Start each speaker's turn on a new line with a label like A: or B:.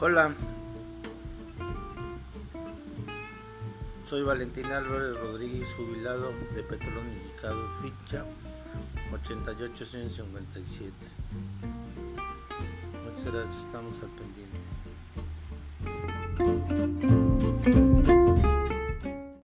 A: Hola, soy Valentín Álvarez Rodríguez, jubilado de Petróleo Mexicano, ficha 8857. Muchas gracias, estamos al pendiente.